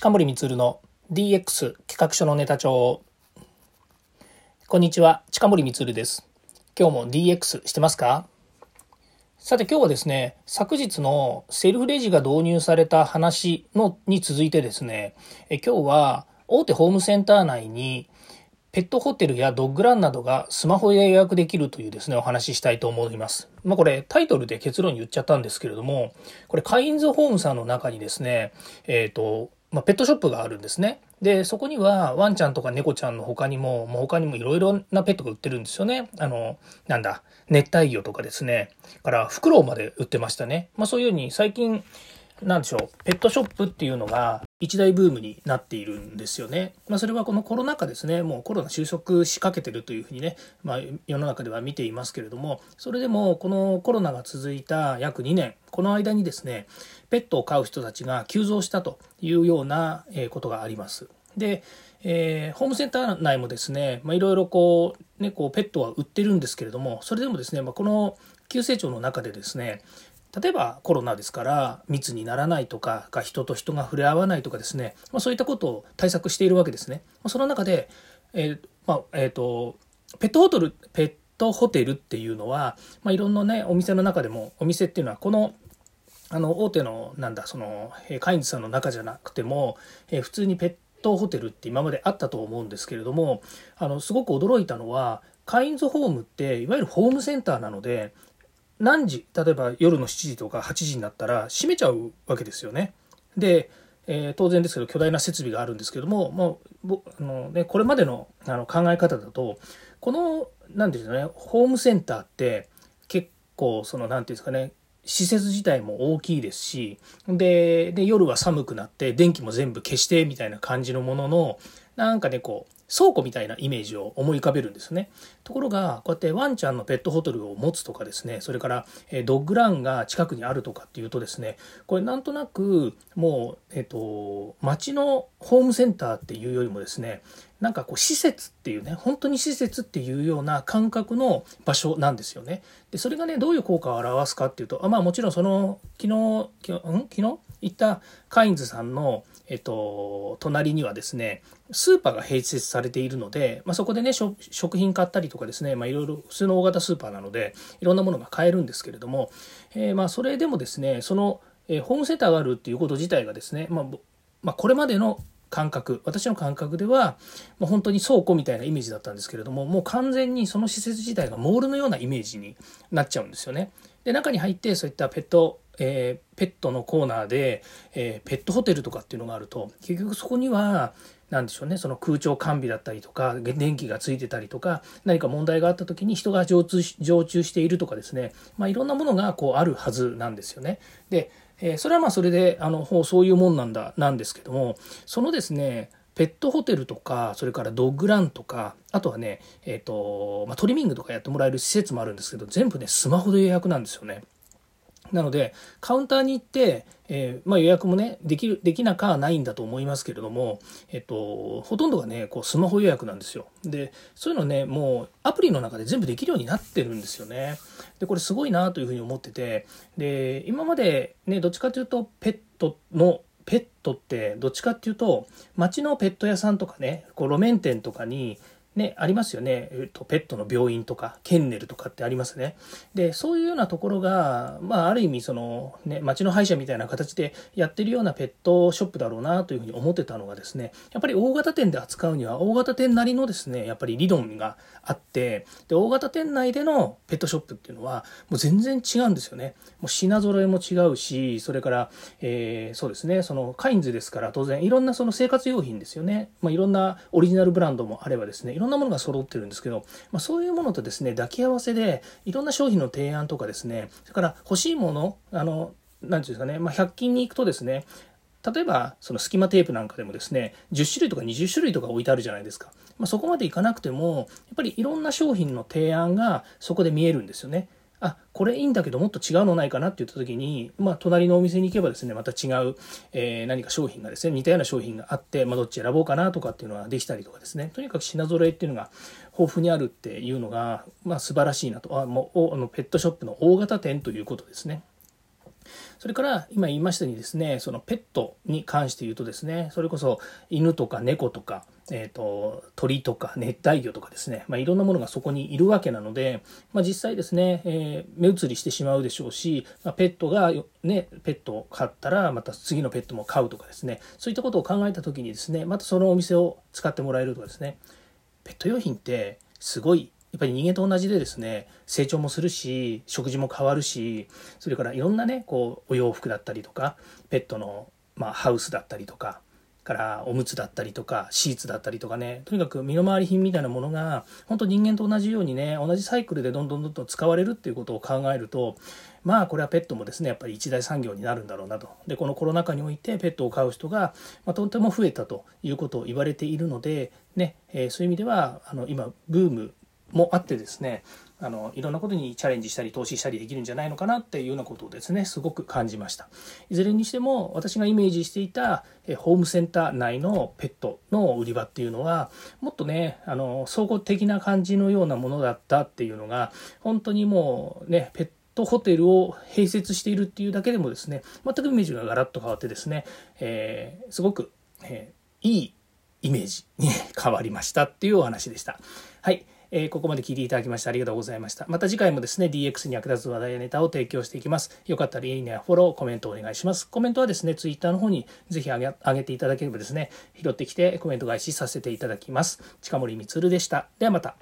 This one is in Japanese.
近森光の DX 企画書のネタ帳こんにちは近森光です。今日も DX してますか？さて今日はですね昨日のセルフレジが導入された話のに続いてですねえ今日は大手ホームセンター内にペットホテルやドッグランなどがスマホで予約できるというですね、お話ししたいと思います。まあこれタイトルで結論言っちゃったんですけれども、これカインズホームさんの中にですね、えっ、ー、と、まあ、ペットショップがあるんですね。で、そこにはワンちゃんとか猫ちゃんの他にも、もう他にもいろいろなペットが売ってるんですよね。あの、なんだ、熱帯魚とかですね。からフクロウまで売ってましたね。まあそういうように最近、なんでしょう、ペットショップっていうのが一大ブームになっているんですよね。まあ、それはこのコロナ禍ですね、もうコロナ収束しかけてるというふうにね、まあ、世の中では見ていますけれども、それでもこのコロナが続いた約2年、この間にですね、ペットを飼う人たちが急増したというようなことがあります。で、えー、ホームセンター内もですね、まあ、いろいろこう、ね、こうペットは売ってるんですけれども、それでもですね、まあ、この急成長の中でですね、例えばコロナですから密にならないとか人と人が触れ合わないとかですね、まあ、そういったことを対策しているわけですね。その中で、えーまあえーと、ペットホテルペットホテルっていうのは、まあ、いろんなねお店の中でもお店っていうのはこのあの大手のなんだそのカインズさんの中じゃなくても、えー、普通にペットホテルって今まであったと思うんですけれどもあのすごく驚いたのはカインズホームっていわゆるホームセンターなので何時例えば夜の7時とか8時になったら閉めちゃうわけですよね。で、えー、当然ですけど巨大な設備があるんですけども、まああのね、これまでのあの考え方だとこの何て言うんですかねホームセンターって結構その何て言うんですかね施設自体も大きいですしでで夜は寒くなって電気も全部消してみたいな感じのもののなんかねこう倉庫みたいなイメージを思い浮かべるんですね。ところが、こうやってワンちゃんのペットホテルを持つとかですね、それから、ドッグランが近くにあるとかっていうとですね、これなんとなく、もう、えっ、と、町のホームセンターっていうよりもですね、なんかこう施設っていうね、本当に施設っていうような感覚の場所なんですよね。で、それがね、どういう効果を表すかっていうと、あまあもちろんその、昨日、昨日、ん昨日行ったカインズさんのえっと、隣にはですね、スーパーが併設されているので、まあ、そこでね、食品買ったりとかですね、まあ、いろいろ普通の大型スーパーなので、いろんなものが買えるんですけれども、えー、まあ、それでもですね、その、えー、ホームセンターがあるっていうこと自体がですね、まあ、まあ、これまでの感覚私の感覚ではもう本当に倉庫みたいなイメージだったんですけれどももう完全にその施設自体がモールのようなイメージになっちゃうんですよね。で中に入ってそういったペットえー、ペットのコーナーで、えー、ペットホテルとかっていうのがあると結局そこには何でしょうねその空調完備だったりとか電気がついてたりとか何か問題があった時に人が常駐常駐しているとかですね、まあ、いろんなものがこうあるはずなんですよね。で、えー、それはまあそれであのそういうもんなんだなんですけどもそのですねペットホテルとか、それからドッグランとか、あとはね、えっ、ー、と、まあ、トリミングとかやってもらえる施設もあるんですけど、全部ね、スマホで予約なんですよね。なので、カウンターに行って、えー、まあ、予約もね、できる、できなかはないんだと思いますけれども、えっと、ほとんどがね、こう、スマホ予約なんですよ。で、そういうのね、もう、アプリの中で全部できるようになってるんですよね。で、これすごいなというふうに思ってて、で、今までね、どっちかというと、ペットの、ペットってどっちかっていうと街のペット屋さんとかねこう路面店とかにね、ありますよね、えっと、ペットの病院とかケンネルとかってありますね。でそういうようなところが、まあ、ある意味その、ね、町の歯医者みたいな形でやってるようなペットショップだろうなというふうに思ってたのがですねやっぱり大型店で扱うには大型店なりのですねやっぱり理論があってで大型店内でのペットショップっていうのはもう全然違うんですよね。もう品揃えも違うしそれから、えー、そうですねそのカインズですから当然いろんなその生活用品ですよね、まあ、いろんなオリジナルブランドもあればですねろんなものが揃ってるんですけど、まあ、そういうものとですね抱き合わせでいろんな商品の提案とかですねそれから欲しいものあの何て言うんですかね、まあ、100均に行くとですね例えばその隙間テープなんかでもですね10種類とか20種類とか置いてあるじゃないですか、まあ、そこまでいかなくてもやっぱりいろんな商品の提案がそこで見えるんですよね。あこれいいんだけどもっと違うのないかなって言った時に、まあ、隣のお店に行けばですねまた違う、えー、何か商品がですね似たような商品があって、まあ、どっち選ぼうかなとかっていうのはできたりとかですねとにかく品揃えっていうのが豊富にあるっていうのが、まあ、素晴らしいなとあもうあのペットショップの大型店ということですね。それから今言いましたようにですねそのペットに関して言うとですねそれこそ犬とか猫とかえーと、鳥とか熱帯魚とかですね、まあ、いろんなものがそこにいるわけなので、まあ、実際ですね、えー、目移りしてしまうでしょうし、まあ、ペットが、ね、ペットを飼ったらまた次のペットも飼うとかですねそういったことを考えた時にですねまたそのお店を使ってもらえるとかですねペット用品ってすごいやっぱり人間と同じでですね成長もするし食事も変わるしそれからいろんなねこうお洋服だったりとかペットの、まあ、ハウスだったりとかからおむつだったりとかシーツだったりとかねとにかく身の回り品みたいなものが本当人間と同じようにね同じサイクルでどんどんどんどん使われるっていうことを考えるとまあこれはペットもですねやっぱり一大産業になるんだろうなと。でこのコロナ禍においてペットを飼う人が、まあ、とても増えたということを言われているのでね、えー、そういう意味ではあの今ブームもあってですねあのいろんなことにチャレンジしたり投資したりできるんじゃないのかなっていうようなことをですねすごく感じましたいずれにしても私がイメージしていたホームセンター内のペットの売り場っていうのはもっとねあの総合的な感じのようなものだったっていうのが本当にもうねペットホテルを併設しているっていうだけでもですね全くイメージがガラッと変わってですね、えー、すごく、えー、いいイメージに 変わりましたっていうお話でした。はい。えー、ここまで聞いていただきましてありがとうございました。また次回もですね、DX に役立つ話題やネタを提供していきます。よかったらいいねやフォロー、コメントお願いします。コメントはですね、Twitter の方にぜひあげ上げていただければですね、拾ってきてコメント返しさせていただきます。近森光でした。ではまた。